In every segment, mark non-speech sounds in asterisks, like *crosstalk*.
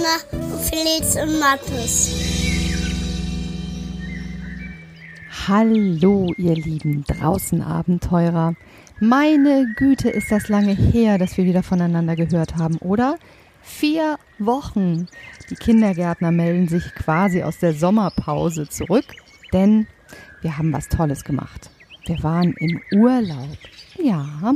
Edna, Felix und Mathis. Hallo, ihr lieben draußen Abenteurer. Meine Güte, ist das lange her, dass wir wieder voneinander gehört haben, oder? Vier Wochen. Die Kindergärtner melden sich quasi aus der Sommerpause zurück, denn wir haben was Tolles gemacht. Wir waren im Urlaub. Ja,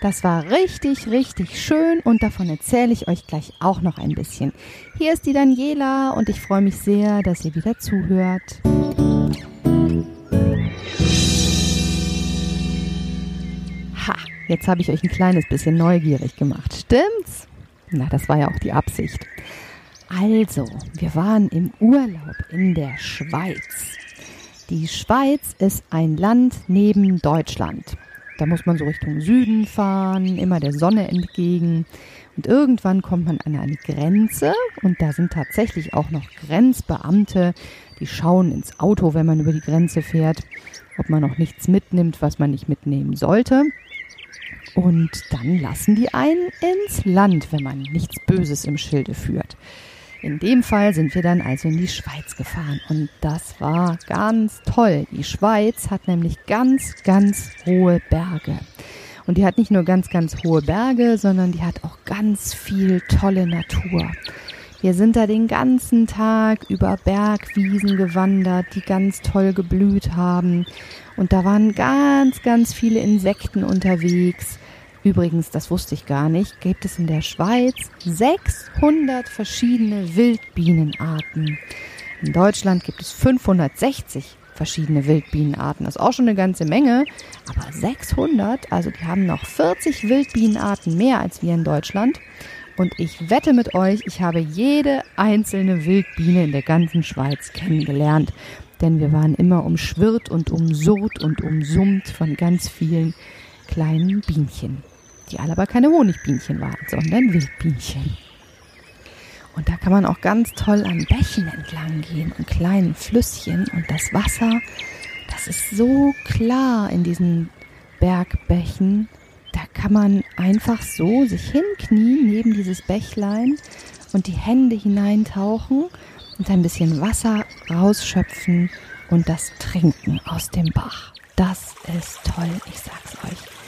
das war richtig, richtig schön und davon erzähle ich euch gleich auch noch ein bisschen. Hier ist die Daniela und ich freue mich sehr, dass ihr wieder zuhört. Ha, jetzt habe ich euch ein kleines bisschen neugierig gemacht. Stimmt's? Na, das war ja auch die Absicht. Also, wir waren im Urlaub in der Schweiz. Die Schweiz ist ein Land neben Deutschland. Da muss man so Richtung Süden fahren, immer der Sonne entgegen. Und irgendwann kommt man an eine Grenze und da sind tatsächlich auch noch Grenzbeamte, die schauen ins Auto, wenn man über die Grenze fährt, ob man noch nichts mitnimmt, was man nicht mitnehmen sollte. Und dann lassen die einen ins Land, wenn man nichts Böses im Schilde führt. In dem Fall sind wir dann also in die Schweiz gefahren und das war ganz toll. Die Schweiz hat nämlich ganz, ganz hohe Berge. Und die hat nicht nur ganz, ganz hohe Berge, sondern die hat auch ganz viel tolle Natur. Wir sind da den ganzen Tag über Bergwiesen gewandert, die ganz toll geblüht haben. Und da waren ganz, ganz viele Insekten unterwegs. Übrigens, das wusste ich gar nicht, gibt es in der Schweiz 600 verschiedene Wildbienenarten. In Deutschland gibt es 560 verschiedene Wildbienenarten. Das ist auch schon eine ganze Menge, aber 600, also die haben noch 40 Wildbienenarten mehr als wir in Deutschland. Und ich wette mit euch, ich habe jede einzelne Wildbiene in der ganzen Schweiz kennengelernt. Denn wir waren immer umschwirrt und umsurrt und umsummt von ganz vielen kleinen Bienchen die alle aber keine Honigbienchen waren, sondern Wildbienchen. Und da kann man auch ganz toll an Bächen entlang gehen und kleinen Flüsschen und das Wasser, das ist so klar in diesen Bergbächen. Da kann man einfach so sich hinknien neben dieses Bächlein und die Hände hineintauchen und ein bisschen Wasser rausschöpfen und das trinken aus dem Bach. Das ist toll, ich sag's euch.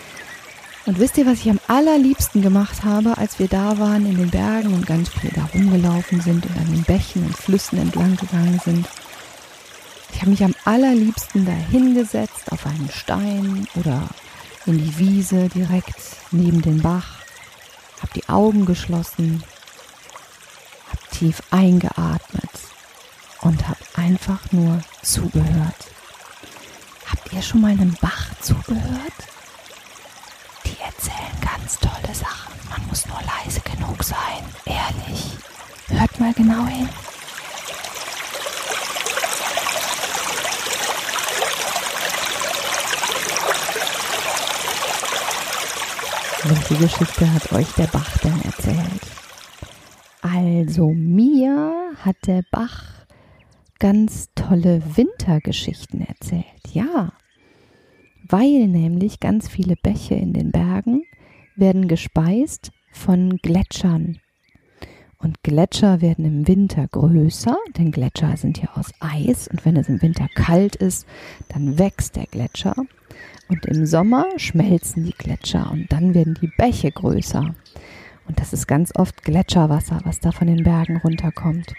Und wisst ihr, was ich am allerliebsten gemacht habe, als wir da waren in den Bergen und ganz viele da rumgelaufen sind und an den Bächen und Flüssen entlang gegangen sind? Ich habe mich am allerliebsten da hingesetzt auf einen Stein oder in die Wiese direkt neben den Bach, habe die Augen geschlossen, habe tief eingeatmet und habe einfach nur zugehört. Habt ihr schon mal einem Bach zugehört? Ganz tolle Sachen. Man muss nur leise genug sein. Ehrlich. Hört mal genau hin. Welche Geschichte hat euch der Bach denn erzählt? Also mir hat der Bach ganz tolle Wintergeschichten erzählt. Ja, weil nämlich ganz viele Bäche in den Bergen werden gespeist von Gletschern. Und Gletscher werden im Winter größer, denn Gletscher sind ja aus Eis und wenn es im Winter kalt ist, dann wächst der Gletscher. Und im Sommer schmelzen die Gletscher und dann werden die Bäche größer. Und das ist ganz oft Gletscherwasser, was da von den Bergen runterkommt.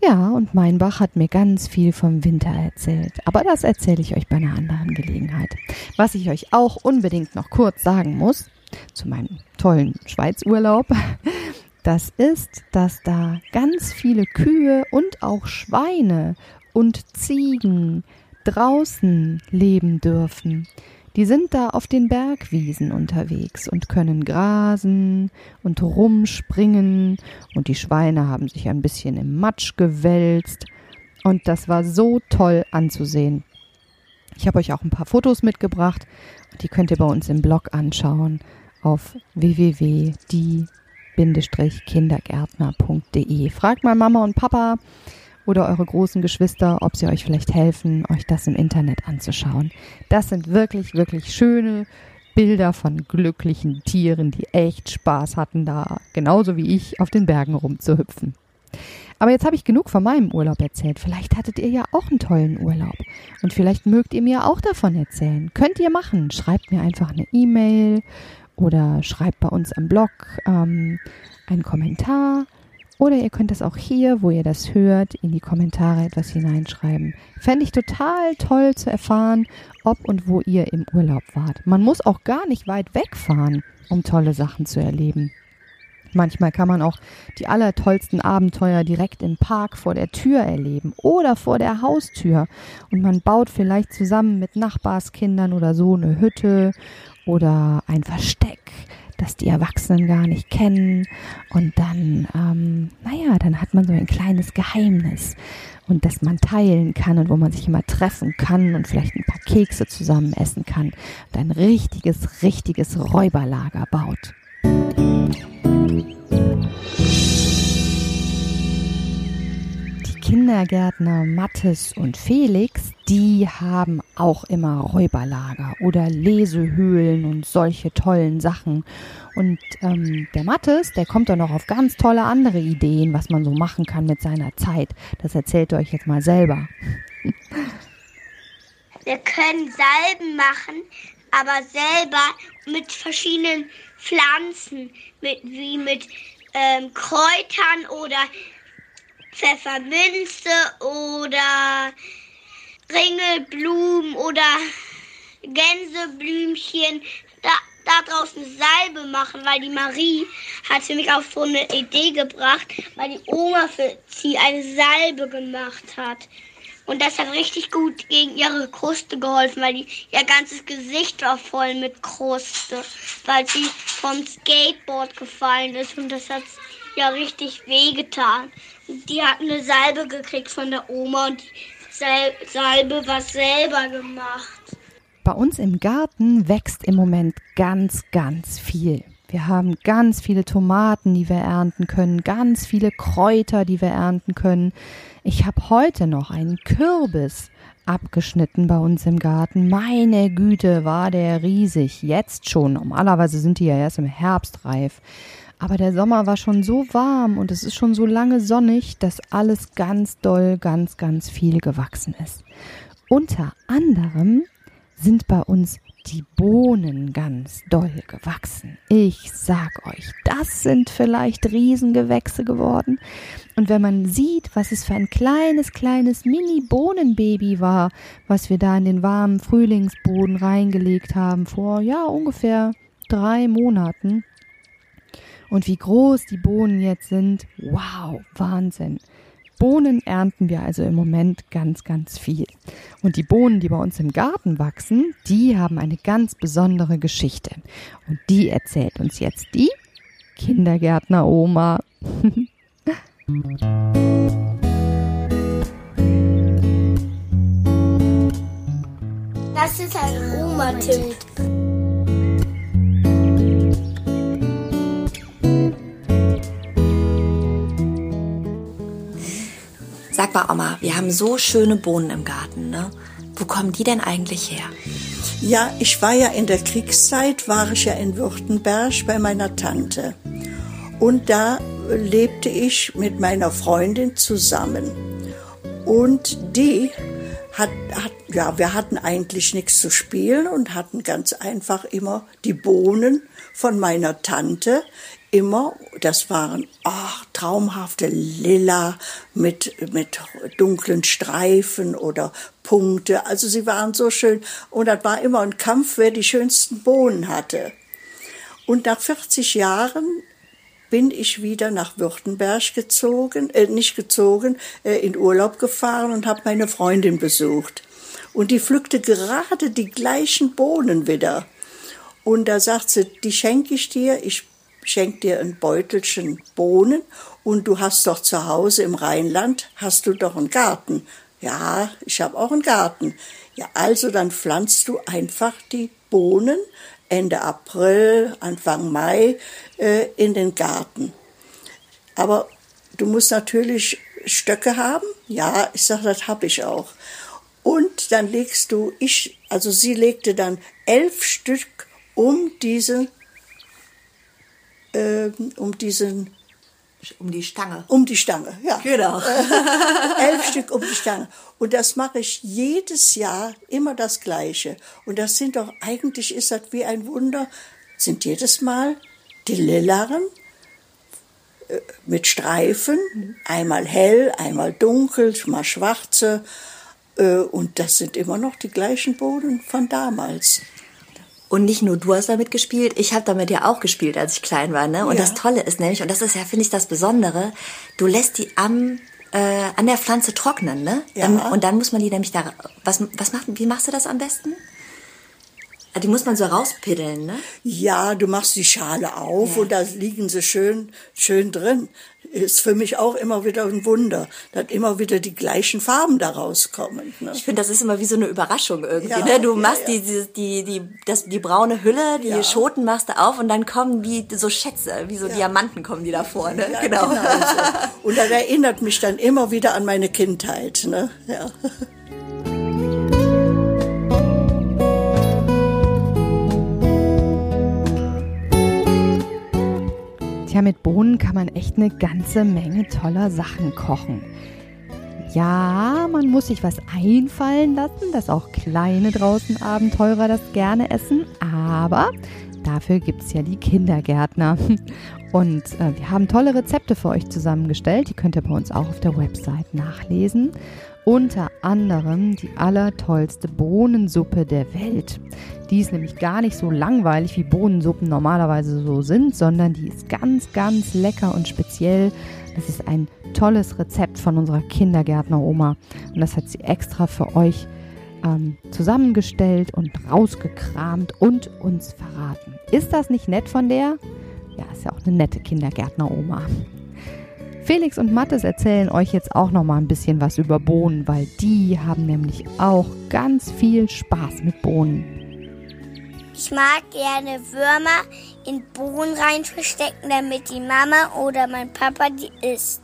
Ja, und mein Bach hat mir ganz viel vom Winter erzählt. Aber das erzähle ich euch bei einer anderen Gelegenheit. Was ich euch auch unbedingt noch kurz sagen muss, zu meinem tollen Schweizurlaub, *laughs* das ist, dass da ganz viele Kühe und auch Schweine und Ziegen draußen leben dürfen. Die sind da auf den Bergwiesen unterwegs und können grasen und rumspringen und die Schweine haben sich ein bisschen im Matsch gewälzt und das war so toll anzusehen. Ich habe euch auch ein paar Fotos mitgebracht die könnt ihr bei uns im Blog anschauen auf www.die-kindergärtner.de. Fragt mal Mama und Papa, oder eure großen Geschwister, ob sie euch vielleicht helfen, euch das im Internet anzuschauen. Das sind wirklich, wirklich schöne Bilder von glücklichen Tieren, die echt Spaß hatten, da genauso wie ich auf den Bergen rumzuhüpfen. Aber jetzt habe ich genug von meinem Urlaub erzählt. Vielleicht hattet ihr ja auch einen tollen Urlaub. Und vielleicht mögt ihr mir auch davon erzählen. Könnt ihr machen. Schreibt mir einfach eine E-Mail oder schreibt bei uns am Blog ähm, einen Kommentar. Oder ihr könnt es auch hier, wo ihr das hört, in die Kommentare etwas hineinschreiben. Fände ich total toll zu erfahren, ob und wo ihr im Urlaub wart. Man muss auch gar nicht weit wegfahren, um tolle Sachen zu erleben. Manchmal kann man auch die allertollsten Abenteuer direkt im Park vor der Tür erleben oder vor der Haustür. Und man baut vielleicht zusammen mit Nachbarskindern oder so eine Hütte oder ein Versteck, das die Erwachsenen gar nicht kennen. Und dann, ähm, naja, dann hat man so ein kleines Geheimnis und das man teilen kann und wo man sich immer treffen kann und vielleicht ein paar Kekse zusammen essen kann und ein richtiges, richtiges Räuberlager baut. Kindergärtner Mattes und Felix, die haben auch immer Räuberlager oder Lesehöhlen und solche tollen Sachen. Und ähm, der Mattes, der kommt dann noch auf ganz tolle andere Ideen, was man so machen kann mit seiner Zeit. Das erzählt ihr euch jetzt mal selber. Wir können Salben machen, aber selber mit verschiedenen Pflanzen, mit, wie mit ähm, Kräutern oder Pfefferminze oder Ringelblumen oder Gänseblümchen da, da draußen Salbe machen, weil die Marie hatte mich auf so eine Idee gebracht, weil die Oma für sie eine Salbe gemacht hat. Und das hat richtig gut gegen ihre Kruste geholfen, weil die, ihr ganzes Gesicht war voll mit Kruste, weil sie vom Skateboard gefallen ist und das hat ja richtig wehgetan. Die hat eine Salbe gekriegt von der Oma und die Salbe war selber gemacht. Bei uns im Garten wächst im Moment ganz, ganz viel. Wir haben ganz viele Tomaten, die wir ernten können, ganz viele Kräuter, die wir ernten können. Ich habe heute noch einen Kürbis abgeschnitten bei uns im Garten. Meine Güte, war der riesig. Jetzt schon. Normalerweise sind die ja erst im Herbst reif. Aber der Sommer war schon so warm und es ist schon so lange sonnig, dass alles ganz doll, ganz, ganz viel gewachsen ist. Unter anderem sind bei uns die Bohnen ganz doll gewachsen. Ich sag euch, das sind vielleicht Riesengewächse geworden. Und wenn man sieht, was es für ein kleines, kleines Mini-Bohnenbaby war, was wir da in den warmen Frühlingsboden reingelegt haben vor, ja, ungefähr drei Monaten, und wie groß die Bohnen jetzt sind, wow, Wahnsinn. Bohnen ernten wir also im Moment ganz, ganz viel. Und die Bohnen, die bei uns im Garten wachsen, die haben eine ganz besondere Geschichte. Und die erzählt uns jetzt die Kindergärtner Oma. Das ist ein Oma-Tipp. Mal, Oma, wir haben so schöne Bohnen im Garten, ne? Wo kommen die denn eigentlich her? Ja, ich war ja in der Kriegszeit, war ich ja in Württemberg bei meiner Tante. Und da lebte ich mit meiner Freundin zusammen. Und die hat, hat, ja, wir hatten eigentlich nichts zu spielen und hatten ganz einfach immer die Bohnen von meiner Tante immer, das waren ach, traumhafte Lila mit, mit dunklen Streifen oder Punkte. Also sie waren so schön. Und das war immer ein Kampf, wer die schönsten Bohnen hatte. Und nach 40 Jahren bin ich wieder nach Württemberg gezogen, äh, nicht gezogen, äh, in Urlaub gefahren und habe meine Freundin besucht. Und die pflückte gerade die gleichen Bohnen wieder. Und da sagt sie, die schenke ich dir, ich schenk dir ein Beutelchen Bohnen und du hast doch zu Hause im Rheinland, hast du doch einen Garten. Ja, ich habe auch einen Garten. Ja, also dann pflanzt du einfach die Bohnen Ende April, Anfang Mai äh, in den Garten. Aber du musst natürlich Stöcke haben. Ja, ich sage, das habe ich auch. Und dann legst du, ich, also sie legte dann elf Stück um diese, äh, um diesen, Um die Stange. um die Stange, ja. Genau. *laughs* elf Stück um die Stange. Und das mache ich jedes Jahr immer das Gleiche. Und das sind doch, eigentlich ist das wie ein Wunder, sind jedes Mal die lilaren äh, mit Streifen, einmal hell, einmal dunkel, mal schwarze. Äh, Und das sind immer noch die gleichen Boden von damals. Und nicht nur du hast damit gespielt, ich habe damit ja auch gespielt, als ich klein war. Ne? Und Ja. das Tolle ist nämlich, und das ist ja, finde ich, das Besondere, du lässt die am, äh, an der Pflanze trocknen. Ne? Ja. Dann, und dann muss man die nämlich da, was, was macht, wie machst du das am besten? Ah, Die muss man so rauspiddeln, ne? Ja, du machst die Schale auf und da liegen sie schön, schön drin. Ist für mich auch immer wieder ein Wunder, dass immer wieder die gleichen Farben da rauskommen. Ne? Ich finde, das ist immer wie so eine Überraschung irgendwie. Ja, ne? Du ja, machst ja. Die, die, die, die, das, die braune Hülle, die Ja. Schoten machst du auf und dann kommen wie so Schätze, wie so Diamanten kommen die da vorne. Ja, genau. so. *laughs* Und das erinnert mich dann immer wieder an meine Kindheit. Ne? Ja. Tja, mit Bohnen kann man echt eine ganze Menge toller Sachen kochen. Ja, man muss sich was einfallen lassen, dass auch kleine draußen Abenteurer das gerne essen, aber dafür gibt es ja die Kindergärtner. *laughs* Und äh, wir haben tolle Rezepte für euch zusammengestellt, die könnt ihr bei uns auch auf der Website nachlesen. Unter anderem die allertollste Bohnensuppe der Welt. Die ist nämlich gar nicht so langweilig, wie Bohnensuppen normalerweise so sind, sondern die ist ganz, ganz lecker und speziell. Das ist ein tolles Rezept von unserer Kindergärtner-Oma. Und das hat sie extra für euch ähm, zusammengestellt und rausgekramt und uns verraten. Ist das nicht nett von der? Ja, ist ja auch eine nette Kindergärtner-Oma. Felix und Mattes erzählen euch jetzt auch noch mal ein bisschen was über Bohnen, weil die haben nämlich auch ganz viel Spaß mit Bohnen. Ich mag gerne Würmer in Bohnen rein verstecken, damit die Mama oder mein Papa die isst.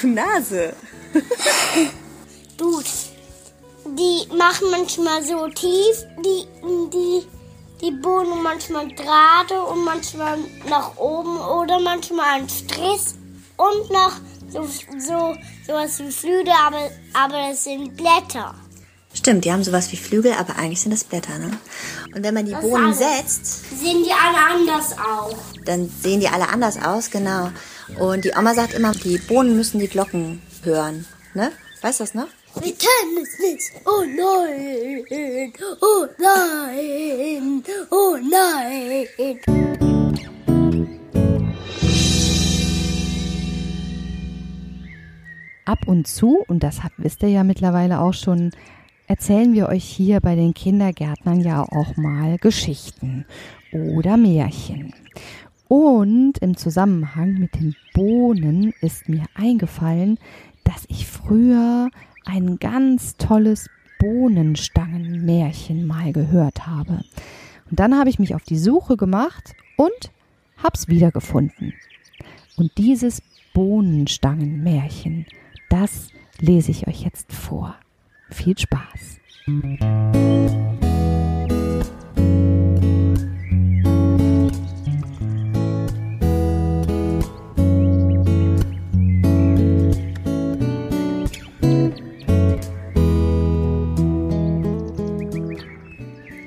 Du Nase. *laughs* Gut. Die machen manchmal so tief, die, die, die Bohnen manchmal gerade und manchmal nach oben oder manchmal ein Strich und noch so, so sowas wie Flügel, aber, aber das sind Blätter. Stimmt, die haben sowas wie Flügel, aber eigentlich sind das Blätter, ne? Und wenn man die Das Bohnen setzt, Sehen die alle anders aus. dann sehen die alle anders aus, genau. Und die Oma sagt immer, die Bohnen müssen die Glocken hören, ne? Weißt du das noch? Wir können es nicht. Oh nein. Oh nein. Oh nein. Ab und zu, und das habt, wisst ihr ja mittlerweile auch schon, erzählen wir euch hier bei den Kindergärtnern ja auch mal Geschichten oder Märchen. Und im Zusammenhang mit den Bohnen ist mir eingefallen, dass ich früher ein ganz tolles Bohnenstangenmärchen mal gehört habe. Und dann habe ich mich auf die Suche gemacht und hab's wiedergefunden. Und dieses Bohnenstangenmärchen, das lese ich euch jetzt vor. Viel Spaß.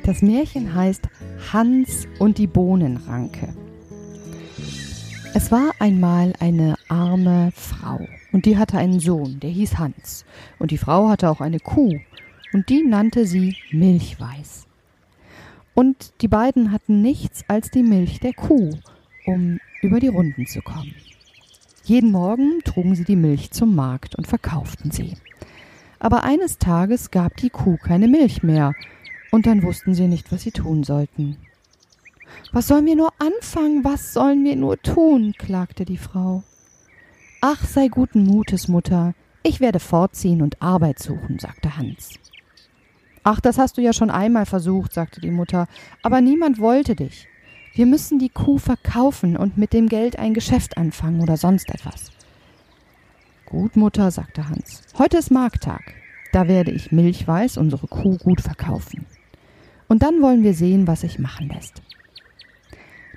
Das Märchen heißt Hans und die Bohnenranke. Es war einmal eine arme Frau und die hatte einen Sohn, der hieß Hans. Und die Frau hatte auch eine Kuh und die nannte sie Milchweiß. Und die beiden hatten nichts als die Milch der Kuh, um über die Runden zu kommen. Jeden Morgen trugen sie die Milch zum Markt und verkauften sie. Aber eines Tages gab die Kuh keine Milch mehr, und dann wussten sie nicht, was sie tun sollten. Was sollen wir nur anfangen? Was sollen wir nur tun? klagte die Frau. Ach, sei guten Mutes, Mutter. Ich werde fortziehen und Arbeit suchen, sagte Hans. Ach, das hast du ja schon einmal versucht, sagte die Mutter, aber niemand wollte dich. Wir müssen die Kuh verkaufen und mit dem Geld ein Geschäft anfangen oder sonst etwas. Gut, Mutter, sagte Hans. Heute ist Markttag. Da werde ich Milchweiß, unsere Kuh, gut verkaufen. Und dann wollen wir sehen, was sich machen lässt.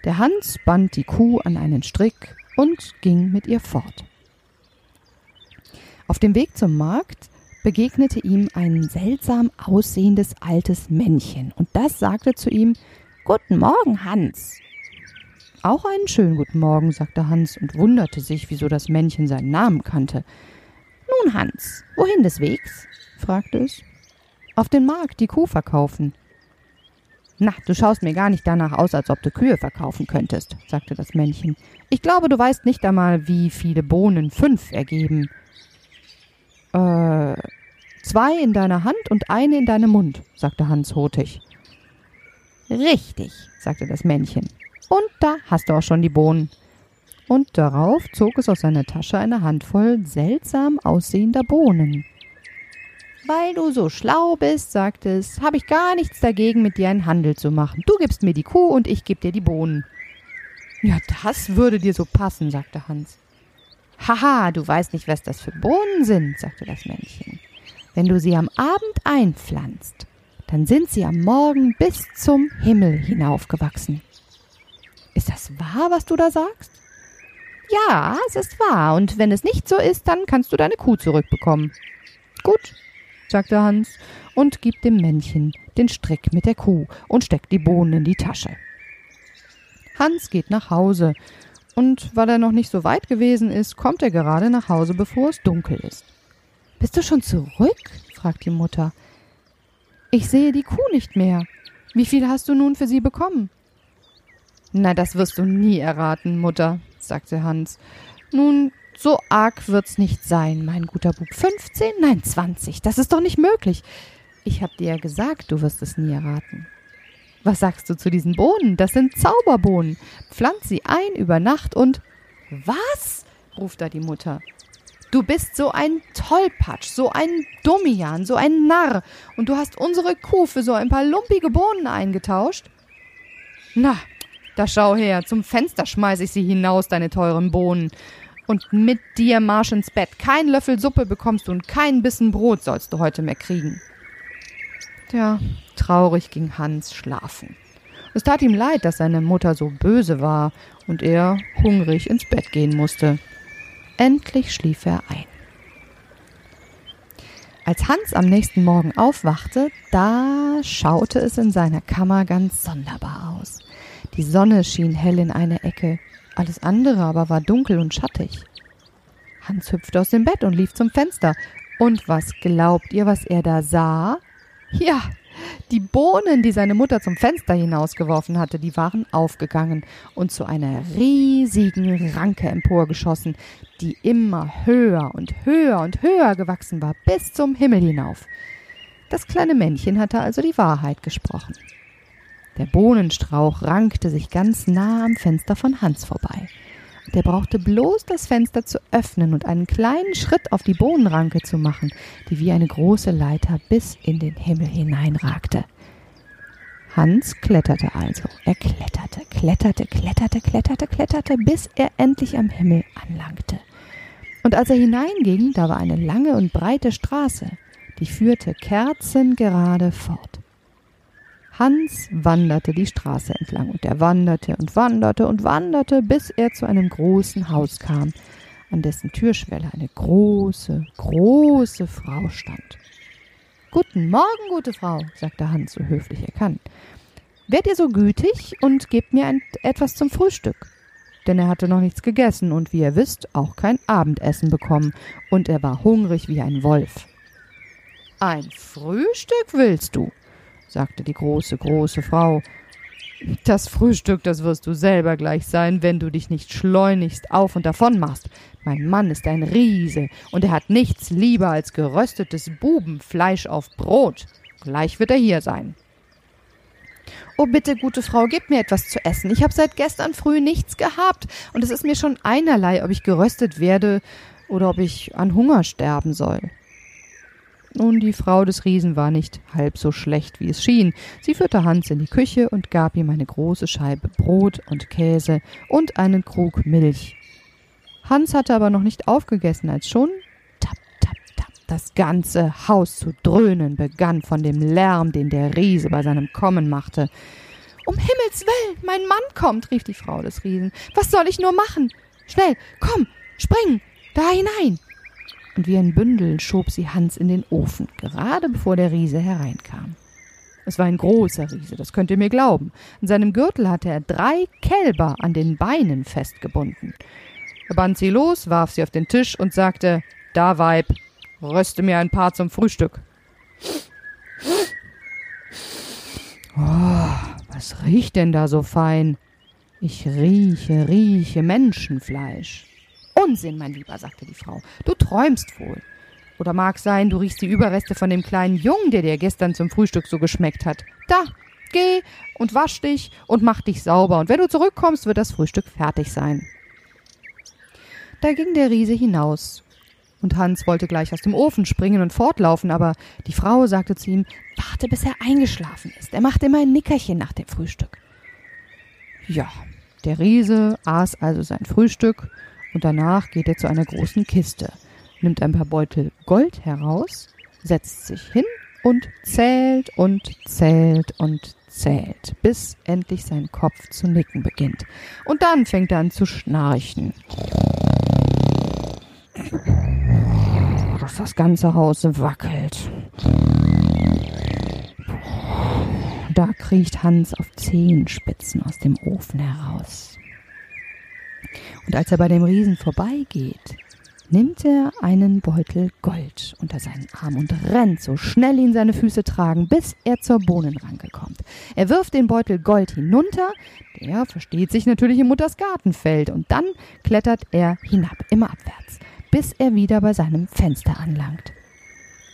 Der Hans band die Kuh an einen Strick und ging mit ihr fort. Auf dem Weg zum Markt begegnete ihm ein seltsam aussehendes altes Männchen, und das sagte zu ihm Guten Morgen, Hans. Auch einen schönen guten Morgen, sagte Hans und wunderte sich, wieso das Männchen seinen Namen kannte. Nun, Hans, wohin des Wegs? fragte es. Auf den Markt die Kuh verkaufen. Na, du schaust mir gar nicht danach aus, als ob du Kühe verkaufen könntest, sagte das Männchen. Ich glaube, du weißt nicht einmal, wie viele Bohnen fünf ergeben. Äh, zwei in deiner Hand und eine in deinem Mund, sagte Hans hurtig. Richtig, sagte das Männchen. Und da hast du auch schon die Bohnen. Und darauf zog es aus seiner Tasche eine Handvoll seltsam aussehender Bohnen. Weil du so schlau bist, sagte es, habe ich gar nichts dagegen, mit dir einen Handel zu machen. Du gibst mir die Kuh und ich geb dir die Bohnen. Ja, das würde dir so passen, sagte Hans. Haha, du weißt nicht, was das für Bohnen sind, sagte das Männchen. Wenn du sie am Abend einpflanzt, dann sind sie am Morgen bis zum Himmel hinaufgewachsen. Ist das wahr, was du da sagst? Ja, es ist wahr, und wenn es nicht so ist, dann kannst du deine Kuh zurückbekommen. Gut, sagte Hans und gibt dem Männchen den Strick mit der Kuh und steckt die Bohnen in die Tasche. Hans geht nach Hause, und weil er noch nicht so weit gewesen ist, kommt er gerade nach Hause, bevor es dunkel ist. Bist du schon zurück? fragt die Mutter. Ich sehe die Kuh nicht mehr. Wie viel hast du nun für sie bekommen? Na, das wirst du nie erraten, Mutter, sagte Hans. Nun, so arg wird's nicht sein, mein guter Bub. Fünfzehn? Nein, zwanzig. Das ist doch nicht möglich. Ich hab dir ja gesagt, du wirst es nie erraten. Was sagst du zu diesen Bohnen? Das sind Zauberbohnen. Pflanz sie ein über Nacht und. Was? ruft da die Mutter. Du bist so ein Tollpatsch, so ein Dummian, so ein Narr, und du hast unsere Kuh für so ein paar lumpige Bohnen eingetauscht? Na, da schau her, zum Fenster schmeiß ich sie hinaus, deine teuren Bohnen. Und mit dir marsch ins Bett. Kein Löffel Suppe bekommst du und keinen Bissen Brot sollst du heute mehr kriegen. Tja, traurig ging Hans schlafen. Es tat ihm leid, dass seine Mutter so böse war und er hungrig ins Bett gehen musste. Endlich schlief er ein. Als Hans am nächsten Morgen aufwachte, da schaute es in seiner Kammer ganz sonderbar aus. Die Sonne schien hell in eine Ecke, alles andere aber war dunkel und schattig. Hans hüpfte aus dem Bett und lief zum Fenster. Und was glaubt ihr, was er da sah? Ja, die Bohnen, die seine Mutter zum Fenster hinausgeworfen hatte, die waren aufgegangen und zu einer riesigen Ranke emporgeschossen, die immer höher und höher und höher gewachsen war, bis zum Himmel hinauf. Das kleine Männchen hatte also die Wahrheit gesprochen. Der Bohnenstrauch rankte sich ganz nah am Fenster von Hans vorbei. Der brauchte bloß das Fenster zu öffnen und einen kleinen Schritt auf die Bohnenranke zu machen, die wie eine große Leiter bis in den Himmel hineinragte. Hans kletterte also. Er kletterte, kletterte, kletterte, kletterte, kletterte, bis er endlich am Himmel anlangte. Und als er hineinging, da war eine lange und breite Straße, die führte kerzengerade fort. Hans wanderte die Straße entlang und er wanderte und wanderte und wanderte, bis er zu einem großen Haus kam, an dessen Türschwelle eine große, große Frau stand. Guten Morgen, gute Frau, sagte Hans so höflich er kann. Werdet ihr so gütig und gebt mir ein, etwas zum Frühstück. Denn er hatte noch nichts gegessen und wie ihr wisst, auch kein Abendessen bekommen, und er war hungrig wie ein Wolf. Ein Frühstück willst du? Sagte die große, große Frau. Das Frühstück, das wirst du selber gleich sein, wenn du dich nicht schleunigst auf und davon machst. Mein Mann ist ein Riese, und er hat nichts lieber als geröstetes Bubenfleisch auf Brot. Gleich wird er hier sein. Oh, bitte, gute Frau, gib mir etwas zu essen. Ich habe seit gestern früh nichts gehabt, und es ist mir schon einerlei, ob ich geröstet werde oder ob ich an Hunger sterben soll. Nun, die Frau des Riesen war nicht halb so schlecht, wie es schien. Sie führte Hans in die Küche und gab ihm eine große Scheibe Brot und Käse und einen Krug Milch. Hans hatte aber noch nicht aufgegessen, als schon tap, tap, tap, Das ganze Haus zu dröhnen begann von dem Lärm, den der Riese bei seinem Kommen machte. Um Himmels willen, mein Mann kommt, rief die Frau des Riesen. Was soll ich nur machen? Schnell, komm, spring, da hinein. Und wie ein Bündel schob sie Hans in den Ofen, gerade bevor der Riese hereinkam. Es war ein großer Riese, das könnt ihr mir glauben. In seinem Gürtel hatte er drei Kälber an den Beinen festgebunden. Er band sie los, warf sie auf den Tisch und sagte, da Weib, röste mir ein paar zum Frühstück. Oh, was riecht denn da so fein? Ich rieche, rieche Menschenfleisch. Unsinn, mein Lieber, sagte die Frau. Du träumst wohl. Oder mag sein, du riechst die Überreste von dem kleinen Jungen, der dir gestern zum Frühstück so geschmeckt hat. Da, geh und wasch dich und mach dich sauber, und wenn du zurückkommst, wird das Frühstück fertig sein. Da ging der Riese hinaus, und Hans wollte gleich aus dem Ofen springen und fortlaufen, aber die Frau sagte zu ihm, warte, bis er eingeschlafen ist. Er macht immer ein Nickerchen nach dem Frühstück. Ja, der Riese aß also sein Frühstück, und danach geht er zu einer großen Kiste nimmt ein paar Beutel Gold heraus, setzt sich hin und zählt und zählt und zählt, bis endlich sein Kopf zu nicken beginnt. Und dann fängt er an zu schnarchen. Dass das ganze Haus wackelt. Da kriecht Hans auf Zehenspitzen aus dem Ofen heraus. Und als er bei dem Riesen vorbeigeht, nimmt er einen Beutel Gold unter seinen Arm und rennt so schnell ihn seine Füße tragen, bis er zur Bohnenranke kommt. Er wirft den Beutel Gold hinunter, der versteht sich natürlich im Mutters Gartenfeld, und dann klettert er hinab, immer abwärts, bis er wieder bei seinem Fenster anlangt.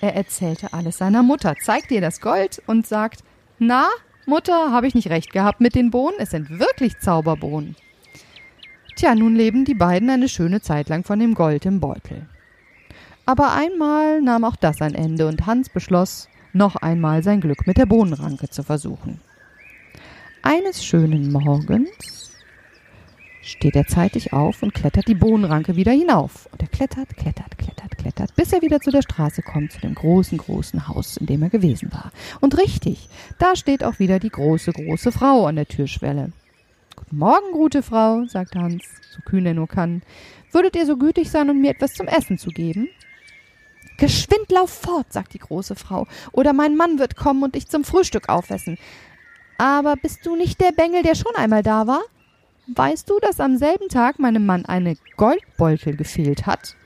Er erzählte alles seiner Mutter, zeigt ihr das Gold und sagt, na, Mutter, habe ich nicht recht gehabt mit den Bohnen? Es sind wirklich Zauberbohnen. Tja, nun leben die beiden eine schöne Zeit lang von dem Gold im Beutel. Aber einmal nahm auch das ein Ende und Hans beschloss, noch einmal sein Glück mit der Bohnenranke zu versuchen. Eines schönen Morgens steht er zeitig auf und klettert die Bohnenranke wieder hinauf. Und er klettert, klettert, klettert, klettert, bis er wieder zu der Straße kommt, zu dem großen, großen Haus, in dem er gewesen war. Und richtig, da steht auch wieder die große, große Frau an der Türschwelle. Guten Morgen, gute Frau, sagte Hans, so kühn er nur kann. Würdet ihr so gütig sein, um mir etwas zum Essen zu geben? Geschwind lauf fort, sagt die große Frau, oder mein Mann wird kommen und dich zum Frühstück aufessen. Aber bist du nicht der Bengel, der schon einmal da war? Weißt du, dass am selben Tag meinem Mann eine Goldbeutel gefehlt hat?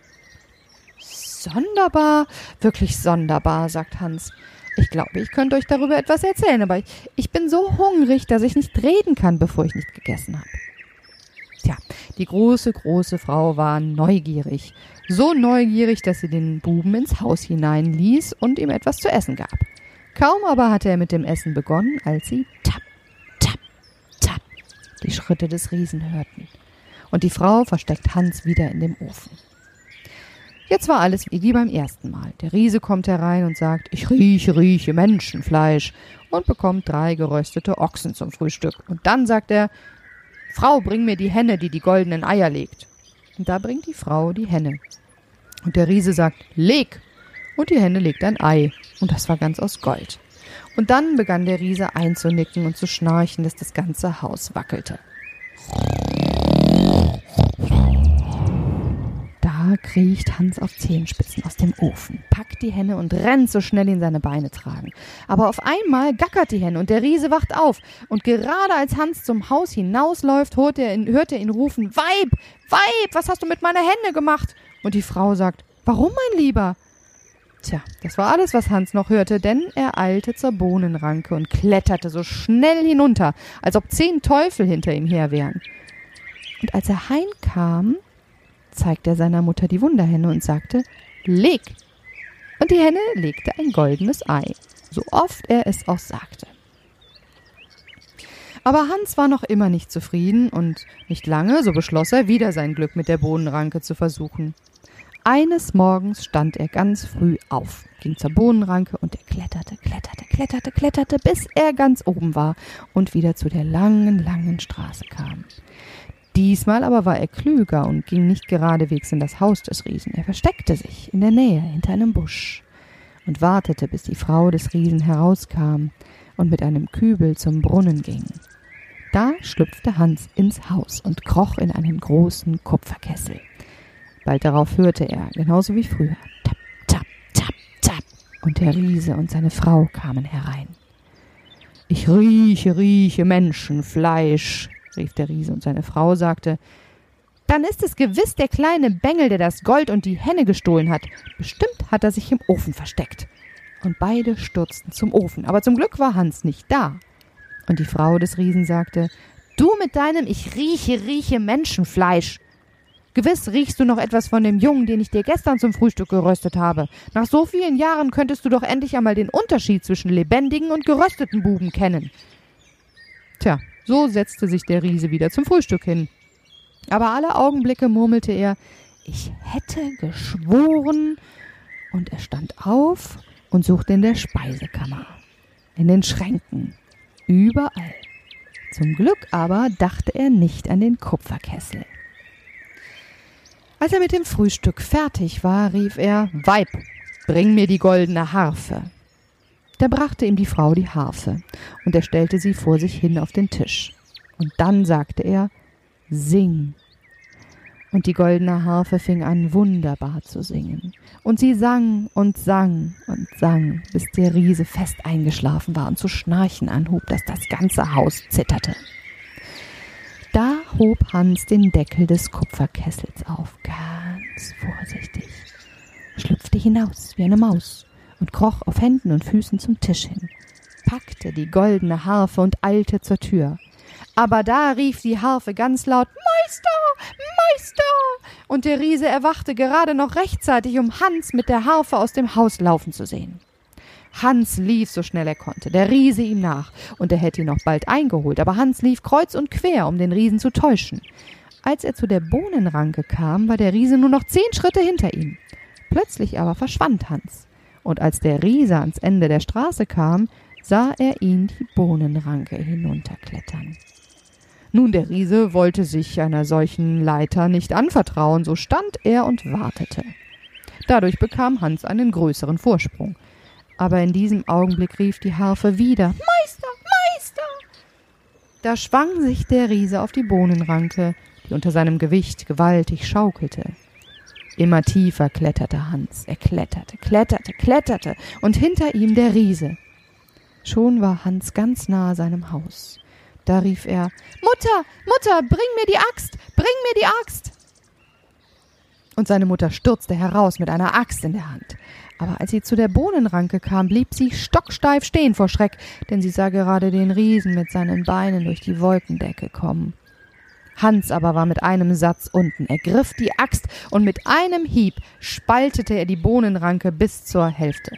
Sonderbar, wirklich sonderbar, sagt Hans. Ich glaube, ich könnte euch darüber etwas erzählen, aber ich, ich bin so hungrig, dass ich nicht reden kann, bevor ich nicht gegessen habe. Tja, die große, große Frau war neugierig. So neugierig, dass sie den Buben ins Haus hineinließ und ihm etwas zu essen gab. Kaum aber hatte er mit dem Essen begonnen, als sie tap, tap, tap die Schritte des Riesen hörten. Und die Frau versteckt Hans wieder in dem Ofen. Jetzt war alles wie beim ersten Mal. Der Riese kommt herein und sagt, ich rieche, rieche Menschenfleisch und bekommt drei geröstete Ochsen zum Frühstück. Und dann sagt er, Frau, bring mir die Henne, die die goldenen Eier legt. Und da bringt die Frau die Henne. Und der Riese sagt, leg. Und die Henne legt ein Ei. Und das war ganz aus Gold. Und dann begann der Riese einzunicken und zu schnarchen, dass das ganze Haus wackelte. Kriecht Hans auf Zehenspitzen aus dem Ofen, packt die Henne und rennt so schnell ihn seine Beine tragen. Aber auf einmal gackert die Henne und der Riese wacht auf. Und gerade als Hans zum Haus hinausläuft, hört er ihn, hört er ihn rufen, Weib, Weib, was hast du mit meiner Henne gemacht? Und die Frau sagt, warum, mein Lieber? Tja, das war alles, was Hans noch hörte, denn er eilte zur Bohnenranke und kletterte so schnell hinunter, als ob zehn Teufel hinter ihm her wären. Und als er heimkam, zeigte er seiner Mutter die Wunderhenne und sagte, leg. Und die Henne legte ein goldenes Ei, so oft er es auch sagte. Aber Hans war noch immer nicht zufrieden und nicht lange, so beschloss er, wieder sein Glück mit der Bohnenranke zu versuchen. Eines Morgens stand er ganz früh auf, ging zur Bohnenranke und er kletterte, kletterte, kletterte, kletterte, bis er ganz oben war und wieder zu der langen, langen Straße kam. Diesmal aber war er klüger und ging nicht geradewegs in das Haus des Riesen. Er versteckte sich in der Nähe hinter einem Busch und wartete, bis die Frau des Riesen herauskam und mit einem Kübel zum Brunnen ging. Da schlüpfte Hans ins Haus und kroch in einen großen Kupferkessel. Bald darauf hörte er, genauso wie früher, tap, tap, tap, tap, und der Riese und seine Frau kamen herein. Ich rieche, rieche Menschenfleisch, rief der Riese, und seine Frau sagte, dann ist es gewiss der kleine Bengel, der das Gold und die Henne gestohlen hat. Bestimmt hat er sich im Ofen versteckt. Und beide stürzten zum Ofen, aber zum Glück war Hans nicht da. Und die Frau des Riesen sagte, Du mit deinem Ich rieche, rieche Menschenfleisch. Gewiss riechst du noch etwas von dem Jungen, den ich dir gestern zum Frühstück geröstet habe. Nach so vielen Jahren könntest du doch endlich einmal den Unterschied zwischen lebendigen und gerösteten Buben kennen. Tja, so setzte sich der Riese wieder zum Frühstück hin. Aber alle Augenblicke murmelte er, ich hätte geschworen, und er stand auf und suchte in der Speisekammer, in den Schränken, überall. Zum Glück aber dachte er nicht an den Kupferkessel. Als er mit dem Frühstück fertig war, rief er Weib, bring mir die goldene Harfe. Da brachte ihm die Frau die Harfe, und er stellte sie vor sich hin auf den Tisch. Und dann sagte er Sing. Und die goldene Harfe fing an wunderbar zu singen. Und sie sang und sang und sang, bis der Riese fest eingeschlafen war und zu schnarchen anhub, dass das ganze Haus zitterte. Da hob Hans den Deckel des Kupferkessels auf, ganz vorsichtig, schlüpfte hinaus wie eine Maus und kroch auf Händen und Füßen zum Tisch hin, packte die goldene Harfe und eilte zur Tür. Aber da rief die Harfe ganz laut Meister, Meister. Und der Riese erwachte gerade noch rechtzeitig, um Hans mit der Harfe aus dem Haus laufen zu sehen. Hans lief so schnell er konnte, der Riese ihm nach, und er hätte ihn noch bald eingeholt, aber Hans lief kreuz und quer, um den Riesen zu täuschen. Als er zu der Bohnenranke kam, war der Riese nur noch zehn Schritte hinter ihm. Plötzlich aber verschwand Hans, und als der Riese ans Ende der Straße kam, sah er ihn die Bohnenranke hinunterklettern. Nun, der Riese wollte sich einer solchen Leiter nicht anvertrauen, so stand er und wartete. Dadurch bekam Hans einen größeren Vorsprung. Aber in diesem Augenblick rief die Harfe wieder Meister, Meister. Da schwang sich der Riese auf die Bohnenranke, die unter seinem Gewicht gewaltig schaukelte. Immer tiefer kletterte Hans. Er kletterte, kletterte, kletterte, und hinter ihm der Riese. Schon war Hans ganz nahe seinem Haus. Da rief er Mutter, Mutter, bring mir die Axt, bring mir die Axt. Und seine Mutter stürzte heraus mit einer Axt in der Hand. Aber als sie zu der Bohnenranke kam, blieb sie stocksteif stehen vor Schreck, denn sie sah gerade den Riesen mit seinen Beinen durch die Wolkendecke kommen. Hans aber war mit einem Satz unten. Er griff die Axt und mit einem Hieb spaltete er die Bohnenranke bis zur Hälfte.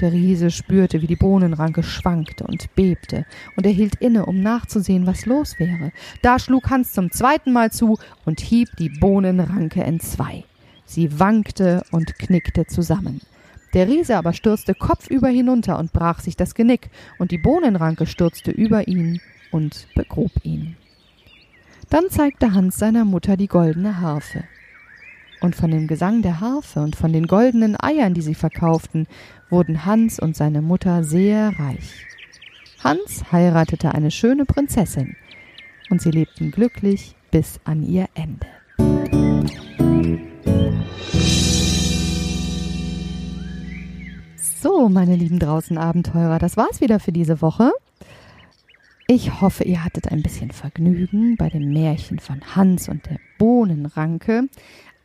Der Riese spürte, wie die Bohnenranke schwankte und bebte, und er hielt inne, um nachzusehen, was los wäre. Da schlug Hans zum zweiten Mal zu und hieb die Bohnenranke entzwei. Sie wankte und knickte zusammen. Der Riese aber stürzte kopfüber hinunter und brach sich das Genick, und die Bohnenranke stürzte über ihn und begrub ihn. Dann zeigte Hans seiner Mutter die goldene Harfe. Und von dem Gesang der Harfe und von den goldenen Eiern, die sie verkauften, wurden Hans und seine Mutter sehr reich. Hans heiratete eine schöne Prinzessin, und sie lebten glücklich bis an ihr Ende. So, meine lieben draußen Abenteurer, das war's wieder für diese Woche. Ich hoffe, ihr hattet ein bisschen Vergnügen bei dem Märchen von Hans und der Bohnenranke.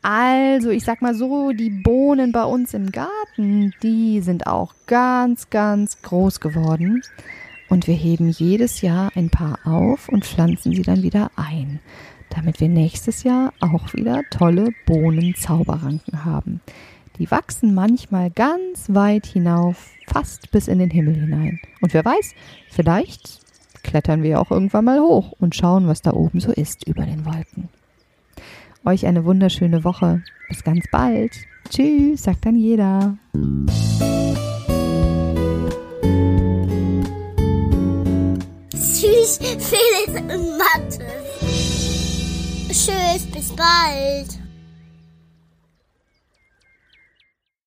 Also, ich sag mal so, die Bohnen bei uns im Garten, die sind auch ganz, ganz groß geworden. Und wir heben jedes Jahr ein paar auf und pflanzen sie dann wieder ein, damit wir nächstes Jahr auch wieder tolle Bohnenzauberranken haben. Die wachsen manchmal ganz weit hinauf, fast bis in den Himmel hinein. Und wer weiß, vielleicht klettern wir auch irgendwann mal hoch und schauen, was da oben so ist über den Wolken. Euch eine wunderschöne Woche. Bis ganz bald. Tschüss, sagt dann jeder. Tschüss, Felix und Mathe. Tschüss, bis bald.